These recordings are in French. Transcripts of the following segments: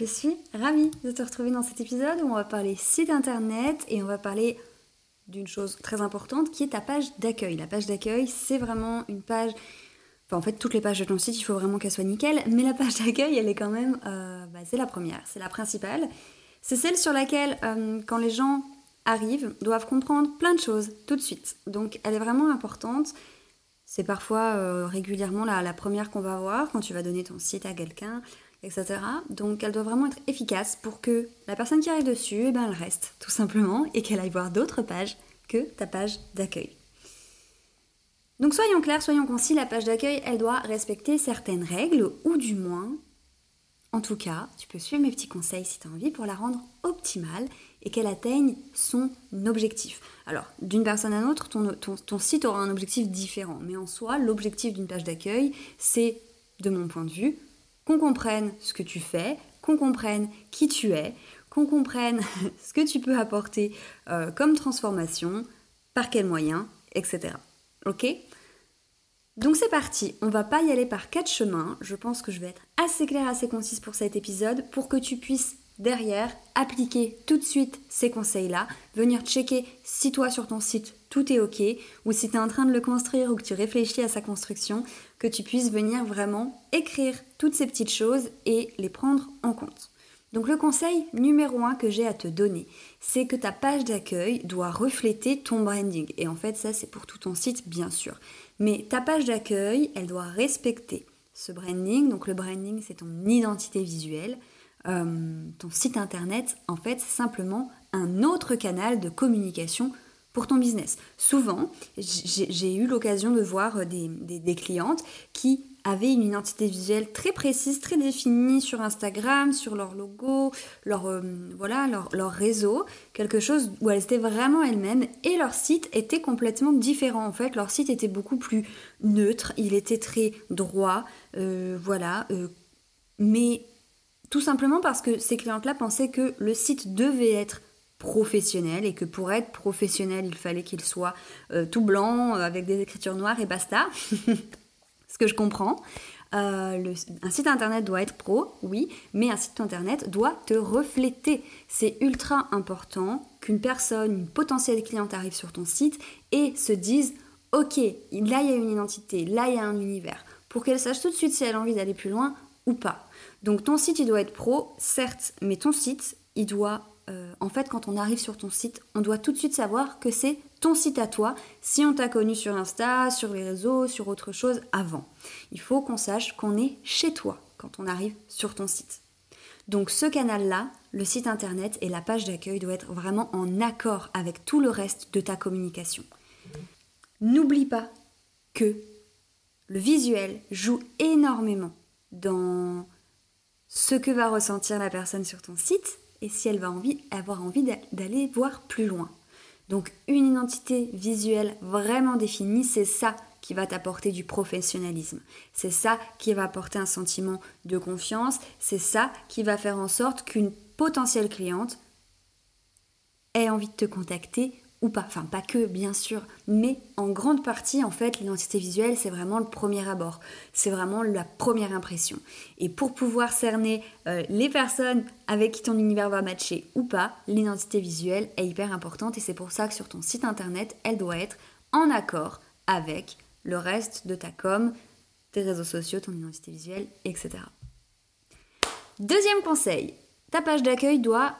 Je suis ravie de te retrouver dans cet épisode où on va parler site internet et on va parler d'une chose très importante qui est ta page d'accueil. La page d'accueil, c'est vraiment une page en fait, toutes les pages de ton site, il faut vraiment qu'elles soient nickel, mais la page d'accueil, elle est quand même, euh, bah, c'est la première, c'est la principale. C'est celle sur laquelle, euh, quand les gens arrivent, doivent comprendre plein de choses tout de suite. Donc, elle est vraiment importante. C'est parfois euh, régulièrement la, la première qu'on va voir quand tu vas donner ton site à quelqu'un, etc. Donc, elle doit vraiment être efficace pour que la personne qui arrive dessus, eh ben, elle reste, tout simplement, et qu'elle aille voir d'autres pages que ta page d'accueil. Donc soyons clairs, soyons concis, la page d'accueil, elle doit respecter certaines règles, ou du moins, en tout cas, tu peux suivre mes petits conseils si tu as envie pour la rendre optimale et qu'elle atteigne son objectif. Alors, d'une personne à l'autre, ton, ton, site aura un objectif différent, mais en soi, l'objectif d'une page d'accueil, c'est, de mon point de vue, qu'on comprenne ce que tu fais, qu'on comprenne qui tu es, qu'on comprenne ce que tu peux apporter euh, comme transformation, par quels moyens, etc. Ok? Donc c'est parti, on va pas y aller par quatre chemins, je pense que je vais être assez claire, assez concise pour cet épisode pour que tu puisses derrière appliquer tout de suite ces conseils-là, venir checker si toi sur ton site tout est ok ou si tu es en train de le construire ou que tu réfléchis à sa construction, que tu puisses venir vraiment écrire toutes ces petites choses et les prendre en compte. Donc le conseil numéro un que j'ai à te donner, c'est que ta page d'accueil doit refléter ton branding. Et en fait, ça c'est pour tout ton site, bien sûr. Mais ta page d'accueil, elle doit respecter ce branding. Donc le branding, c'est ton identité visuelle. Euh, ton site internet, en fait, c'est simplement un autre canal de communication pour ton business. Souvent, j'ai eu l'occasion de voir des, des, clientes qui avaient une identité visuelle très précise, très définie sur Instagram, sur leur logo, leur, euh, voilà, leur, réseau, quelque chose où elles étaient vraiment elles-mêmes et leur site était complètement différent. En fait, leur site était beaucoup plus neutre, il était très droit, euh, voilà, euh, mais tout simplement parce que ces clientes-là pensaient que le site devait être professionnel et que pour être professionnel, il fallait qu'il soit tout blanc avec des écritures noires et basta. ce que je comprends. Euh, un site internet doit être pro, oui, mais un site internet doit te refléter. C'est ultra important qu'une personne, une potentielle cliente arrive sur ton site et se dise Ok, là il y a une identité, là il y a un univers, pour qu'elle sache tout de suite si elle a envie d'aller plus loin ou pas. Donc ton site il doit être pro, certes, mais ton site il doit euh, en fait, quand on arrive sur ton site, on doit tout de suite savoir que c'est ton site à toi, si on t'a connu sur Insta, sur les réseaux, sur autre chose avant. Il faut qu'on sache qu'on est chez toi quand on arrive sur ton site. Donc ce canal-là, le site internet et la page d'accueil doivent être vraiment en accord avec tout le reste de ta communication. N'oublie pas que le visuel joue énormément dans ce que va ressentir la personne sur ton site et si elle va envie, avoir envie d'aller voir plus loin. Donc une identité visuelle vraiment définie, c'est ça qui va t'apporter du professionnalisme. C'est ça qui va apporter un sentiment de confiance. C'est ça qui va faire en sorte qu'une potentielle cliente ait envie de te contacter ou pas, enfin pas que bien sûr, mais en grande partie en fait l'identité visuelle c'est vraiment le premier abord, c'est vraiment la première impression. Et pour pouvoir cerner euh, les personnes avec qui ton univers va matcher ou pas, l'identité visuelle est hyper importante et c'est pour ça que sur ton site internet elle doit être en accord avec le reste de ta com, tes réseaux sociaux, ton identité visuelle, etc. Deuxième conseil, ta page d'accueil doit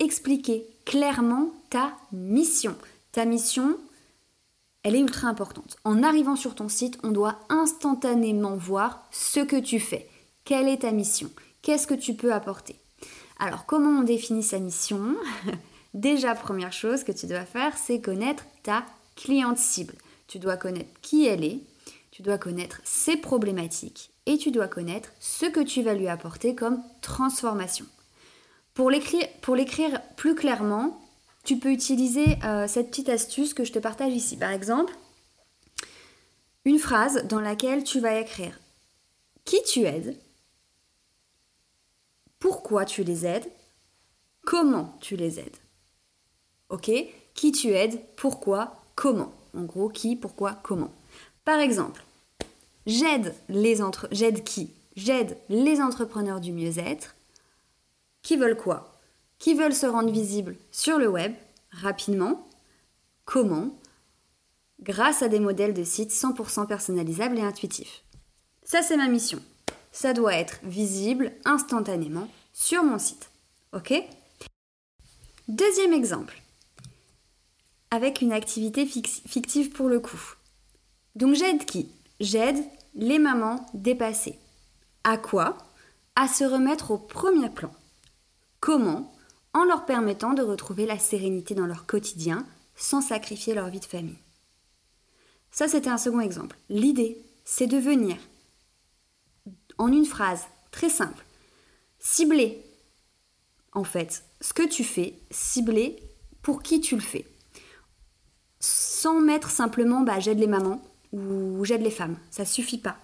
expliquer clairement ta mission. Ta mission, elle est ultra importante. En arrivant sur ton site, on doit instantanément voir ce que tu fais. Quelle est ta mission? Qu'est-ce que tu peux apporter? Alors, comment on définit sa mission? Déjà, première chose que tu dois faire, c'est connaître ta cliente cible. Tu dois connaître qui elle est, tu dois connaître ses problématiques et tu dois connaître ce que tu vas lui apporter comme transformation. Pour l'écrire plus clairement, tu peux utiliser euh, cette petite astuce que je te partage ici. Par exemple, une phrase dans laquelle tu vas écrire qui tu aides, pourquoi tu les aides, comment tu les aides? Ok Qui tu aides, pourquoi, comment? En gros, qui, pourquoi, comment? Par exemple, j'aide qui J'aide les entrepreneurs du mieux-être qui veulent quoi? Qui veulent se rendre visibles sur le web rapidement? Comment? Grâce à des modèles de sites 100% personnalisables et intuitifs. Ça, c'est ma mission. Ça doit être visible instantanément sur mon site. OK? Deuxième exemple. Avec une activité fictive pour le coup. Donc j'aide qui? J'aide les mamans dépassées. À quoi? À se remettre au premier plan. Comment En leur permettant de retrouver la sérénité dans leur quotidien sans sacrifier leur vie de famille? Ça, c'était un second exemple. L'idée, c'est de venir, en une phrase très simple, cibler, en fait, ce que tu fais, cibler pour qui tu le fais. Sans mettre simplement bah, j'aide les mamans ou j'aide les femmes. Ça suffit pas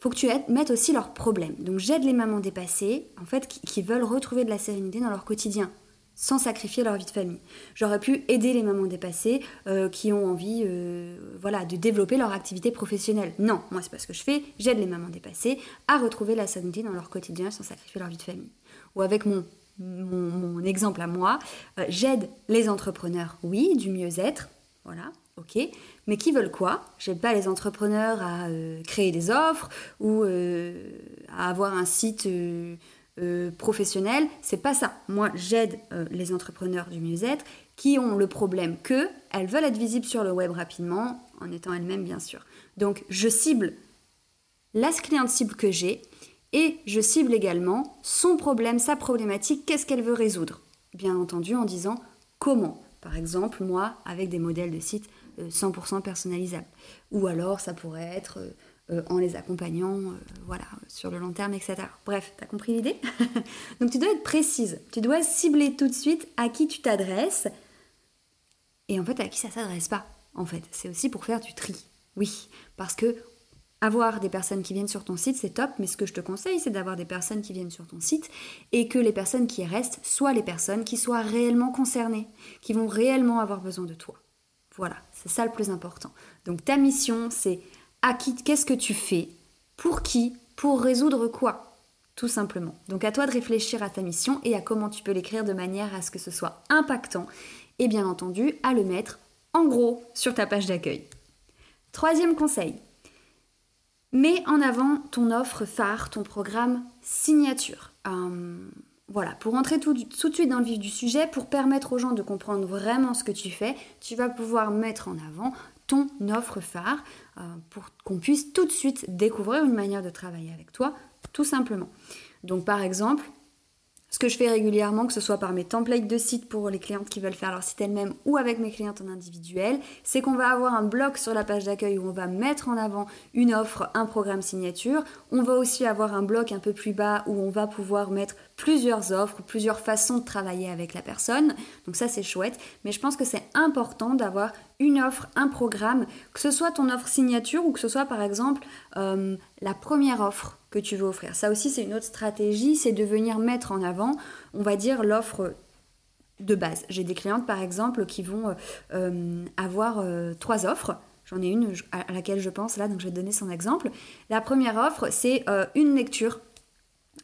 faut que tu mettes aussi leurs problèmes. Donc j'aide les mamans dépassées, en fait, qui, veulent retrouver de la sérénité dans leur quotidien, sans sacrifier leur vie de famille. J'aurais pu aider les mamans dépassées euh, qui ont envie, euh, voilà, de développer leur activité professionnelle. Non, moi c'est pas ce que je fais. J'aide les mamans dépassées à retrouver la sérénité dans leur quotidien sans sacrifier leur vie de famille. Ou avec mon exemple à moi, euh, j'aide les entrepreneurs, oui, du mieux-être, voilà, ok, mais qui veulent quoi? J'aide pas les entrepreneurs à euh, créer des offres ou euh, à avoir un site euh, professionnel. C'est pas ça. Moi, j'aide les entrepreneurs du mieux-être qui ont le problème que elles veulent être visibles sur le web rapidement, en étant elles-mêmes bien sûr. Donc, je cible la cliente cible que j'ai et je cible également son problème, sa problématique, qu'est-ce qu'elle veut résoudre? Bien entendu, en disant comment? Par exemple, moi, avec des modèles de sites 100% personnalisable. Ou alors ça pourrait être euh, euh, en les accompagnant euh, voilà, sur le long terme, etc. Bref, tu as compris l'idée Donc tu dois être précise, tu dois cibler tout de suite à qui tu t'adresses et en fait à qui ça s'adresse pas. En fait, c'est aussi pour faire du tri. Oui, parce que avoir des personnes qui viennent sur ton site, c'est top, mais ce que je te conseille, c'est d'avoir des personnes qui viennent sur ton site et que les personnes qui restent soient les personnes qui soient réellement concernées, qui vont réellement avoir besoin de toi. Voilà, c'est ça le plus important. Donc ta mission, c'est à qui, qu'est-ce que tu fais, pour qui, pour résoudre quoi, tout simplement. Donc à toi de réfléchir à ta mission et à comment tu peux l'écrire de manière à ce que ce soit impactant et bien entendu à le mettre en gros sur ta page d'accueil. Troisième conseil, mets en avant ton offre phare, ton programme signature. Euh, voilà, pour entrer tout, de suite dans le vif du sujet, pour permettre aux gens de comprendre vraiment ce que tu fais, tu vas pouvoir mettre en avant ton offre phare euh, pour qu'on puisse tout de suite découvrir une manière de travailler avec toi, tout simplement. Donc par exemple, ce que je fais régulièrement, que ce soit par mes templates de site pour les clientes qui veulent faire leur site elles-mêmes ou avec mes clientes en individuel, c'est qu'on va avoir un bloc sur la page d'accueil où on va mettre en avant une offre, un programme signature. On va aussi avoir un bloc un peu plus bas où on va pouvoir mettre plusieurs offres, plusieurs façons de travailler avec la personne. Donc ça c'est chouette, mais je pense que c'est important d'avoir une offre, un programme, que ce soit ton offre signature ou que ce soit par exemple euh, la première offre que tu veux offrir. Ça aussi, c'est une autre stratégie, c'est de venir mettre en avant, on va dire, l'offre de base. J'ai des clientes, par exemple, qui vont euh, avoir euh, trois offres. J'en ai une à laquelle je pense là, donc je vais te donner son exemple. La première offre, c'est une lecture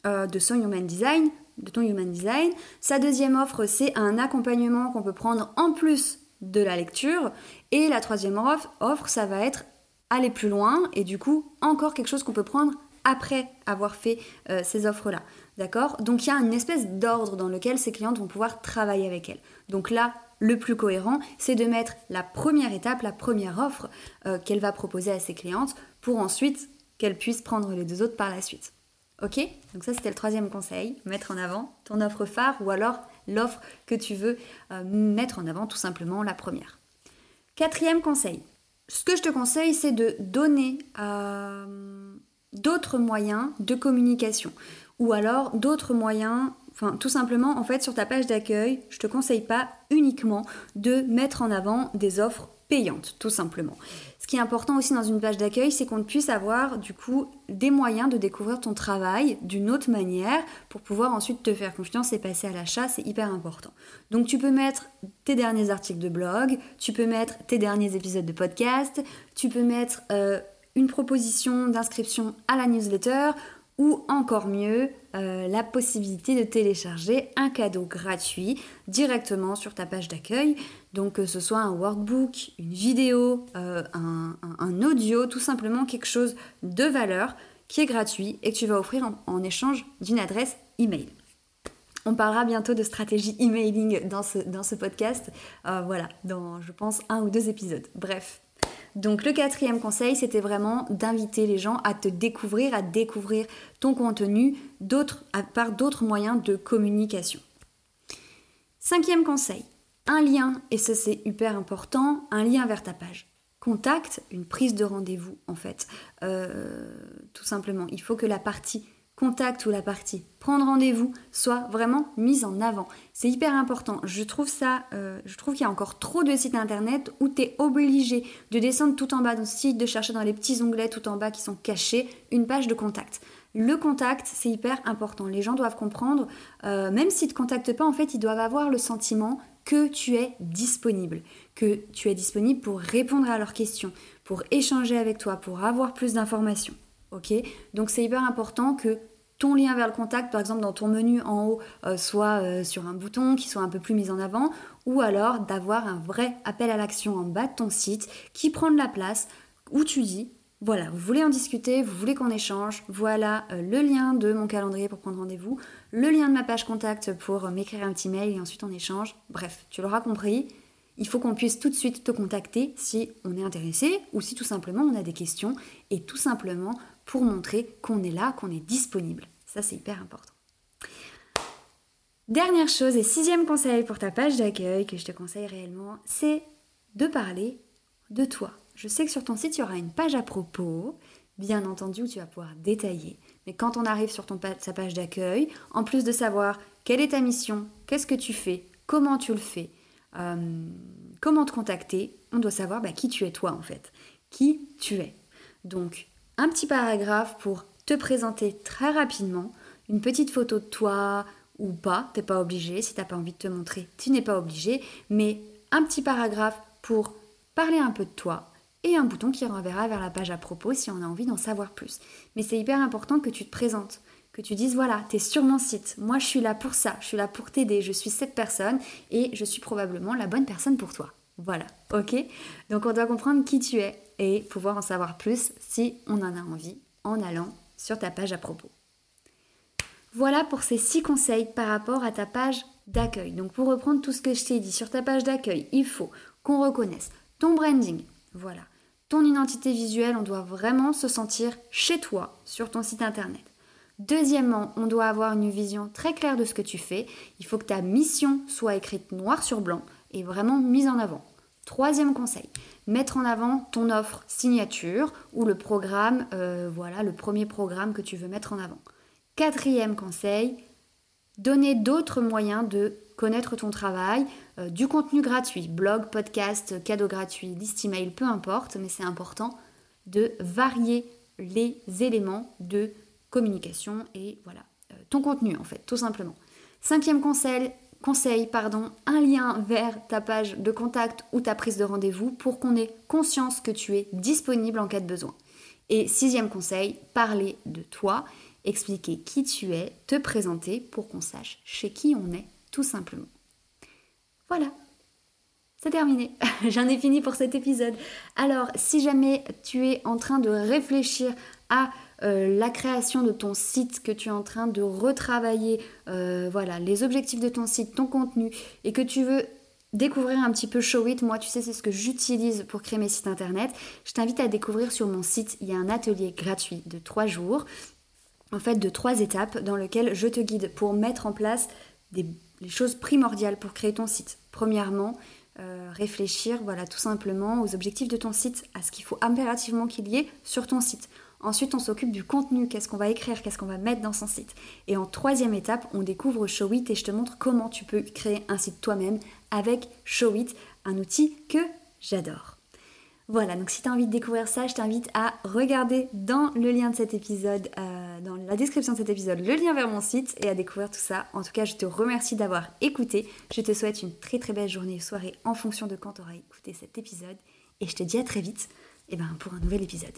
de son Human Design, de ton Human Design. Sa deuxième offre, c'est un accompagnement qu'on peut prendre en plus de la lecture. Et la troisième offre, offre, ça va être aller plus loin et du coup encore quelque chose qu'on peut prendre après avoir fait euh, ces offres-là. D'accord? Donc il y a une espèce d'ordre dans lequel ces clientes vont pouvoir travailler avec elles. Donc là, le plus cohérent, c'est de mettre la première étape, la première offre euh, qu'elle va proposer à ses clientes pour ensuite qu'elle puisse prendre les deux autres par la suite. Ok Donc ça c'était le troisième conseil, mettre en avant ton offre phare ou alors l'offre que tu veux euh, mettre en avant, tout simplement la première. Quatrième conseil, ce que je te conseille c'est de donner euh, d'autres moyens de communication ou alors d'autres moyens Enfin, tout simplement, en fait, sur ta page d'accueil, je te conseille pas uniquement de mettre en avant des offres payantes, tout simplement. Ce qui est important aussi dans une page d'accueil, c'est qu'on puisse avoir du coup des moyens de découvrir ton travail d'une autre manière pour pouvoir ensuite te faire confiance et passer à l'achat, c'est hyper important. Donc tu peux mettre tes derniers articles de blog, tu peux mettre tes derniers épisodes de podcast, tu peux mettre euh, une proposition d'inscription à la newsletter ou encore mieux, euh, la possibilité de télécharger un cadeau gratuit directement sur ta page d'accueil. Donc que ce soit un workbook, une vidéo, euh, un, audio, tout simplement quelque chose de valeur qui est gratuit et que tu vas offrir en, échange d'une adresse email. On parlera bientôt de stratégie emailing dans ce, dans ce podcast. Euh, voilà, dans je pense un ou deux épisodes. Bref, donc le quatrième conseil, c'était vraiment d'inviter les gens à te découvrir, à découvrir ton contenu par d'autres moyens de communication. Cinquième conseil, un lien, et ça c'est hyper important, un lien vers ta page. Contact, une prise de rendez-vous en fait. Euh, tout simplement, il faut que la partie contact ou la partie prendre rendez-vous soit vraiment mise en avant. C'est hyper important. Je trouve ça, euh, je trouve qu'il y a encore trop de sites internet où tu es obligé de descendre tout en bas dans le site, de chercher dans les petits onglets tout en bas qui sont cachés une page de contact. Le contact, c'est hyper important. Les gens doivent comprendre, euh, même s'ils ne te contactent pas, en fait, ils doivent avoir le sentiment que tu es disponible, que tu es disponible pour répondre à leurs questions, pour échanger avec toi, pour avoir plus d'informations. Donc c'est hyper important que ton lien vers le contact, par exemple dans ton menu en haut, euh, soit euh, sur un bouton qui soit un peu plus mis en avant, ou alors d'avoir un vrai appel à l'action en bas de ton site qui prend de la place, où tu dis, voilà, vous voulez en discuter, vous voulez qu'on échange, voilà euh, le lien de mon calendrier pour prendre rendez-vous, le lien de ma page contact pour m'écrire un petit mail et ensuite on échange. Bref, tu l'auras compris, il faut qu'on puisse tout de suite te contacter si on est intéressé ou si tout simplement on a des questions et tout simplement pour montrer qu'on est là, qu'on est disponible. Ça, c'est hyper important. Dernière chose et sixième conseil pour ta page d'accueil que je te conseille réellement, c'est de parler de toi. Je sais que sur ton site, il y aura une page à propos, bien entendu, où tu vas pouvoir détailler. Mais quand on arrive sur ton, sa page d'accueil, en plus de savoir quelle est ta mission, qu'est-ce que tu fais, comment tu le fais, euh, comment te contacter, on doit savoir bah, qui tu es toi en fait, qui tu es. Donc un petit paragraphe pour te présenter très rapidement, une petite photo de toi ou pas, t'es pas obligé, si t'as pas envie de te montrer, tu n'es pas obligé, mais un petit paragraphe pour parler un peu de toi et un bouton qui renverra vers la page à propos si on a envie d'en savoir plus. Mais c'est hyper important que tu te présentes, que tu dises voilà, tu es sur mon site, moi je suis là pour ça, je suis là pour t'aider, je suis cette personne et je suis probablement la bonne personne pour toi. Voilà, ok? Donc on doit comprendre qui tu es et pouvoir en savoir plus si on en a envie en allant sur ta page à propos. Voilà pour ces six conseils par rapport à ta page d'accueil. Donc pour reprendre tout ce que je t'ai dit, sur ta page d'accueil, il faut qu'on reconnaisse ton branding, voilà, ton identité visuelle, on doit vraiment se sentir chez toi sur ton site internet. Deuxièmement, on doit avoir une vision très claire de ce que tu fais. Il faut que ta mission soit écrite noir sur blanc et vraiment mise en avant. Troisième conseil, mettre en avant ton offre signature ou le programme, euh, voilà, le premier programme que tu veux mettre en avant. Quatrième conseil, donner d'autres moyens de connaître ton travail, euh, du contenu gratuit, blog, podcast, cadeau gratuit, liste email, peu importe, mais c'est important de varier les éléments de communication et voilà, euh, ton contenu en fait, tout simplement. Cinquième conseil, conseil, pardon, un lien vers ta page de contact ou ta prise de rendez-vous pour qu'on ait conscience que tu es disponible en cas de besoin. Et sixième conseil, parler de toi, expliquer qui tu es, te présenter pour qu'on sache chez qui on est, tout simplement. Voilà, c'est terminé. J'en ai fini pour cet épisode. Alors, si jamais tu es en train de réfléchir à euh, la création de ton site que tu es en train de retravailler, euh, voilà, les objectifs de ton site, ton contenu, et que tu veux découvrir un petit peu Showit, moi tu sais c'est ce que j'utilise pour créer mes sites internet, je t'invite à découvrir sur mon site, il y a un atelier gratuit de 3 jours, en fait de 3 étapes dans lequel je te guide pour mettre en place des, les choses primordiales pour créer ton site. Premièrement, euh, réfléchir voilà tout simplement aux objectifs de ton site, à ce qu'il faut impérativement qu'il y ait sur ton site. Ensuite, on s'occupe du contenu, qu'est-ce qu'on va écrire, qu'est-ce qu'on va mettre dans son site? Et en troisième étape, on découvre Showit et je te montre comment tu peux créer un site toi-même avec Showit, un outil que j'adore. Voilà, donc si tu as envie de découvrir ça, je t'invite à regarder dans le lien de cet épisode, euh, dans la description de cet épisode, le lien vers mon site et à découvrir tout ça. En tout cas, je te remercie d'avoir écouté. Je te souhaite une très très belle journée ou soirée en fonction de quand tu auras écouté cet épisode. Et je te dis à très vite eh ben, pour un nouvel épisode.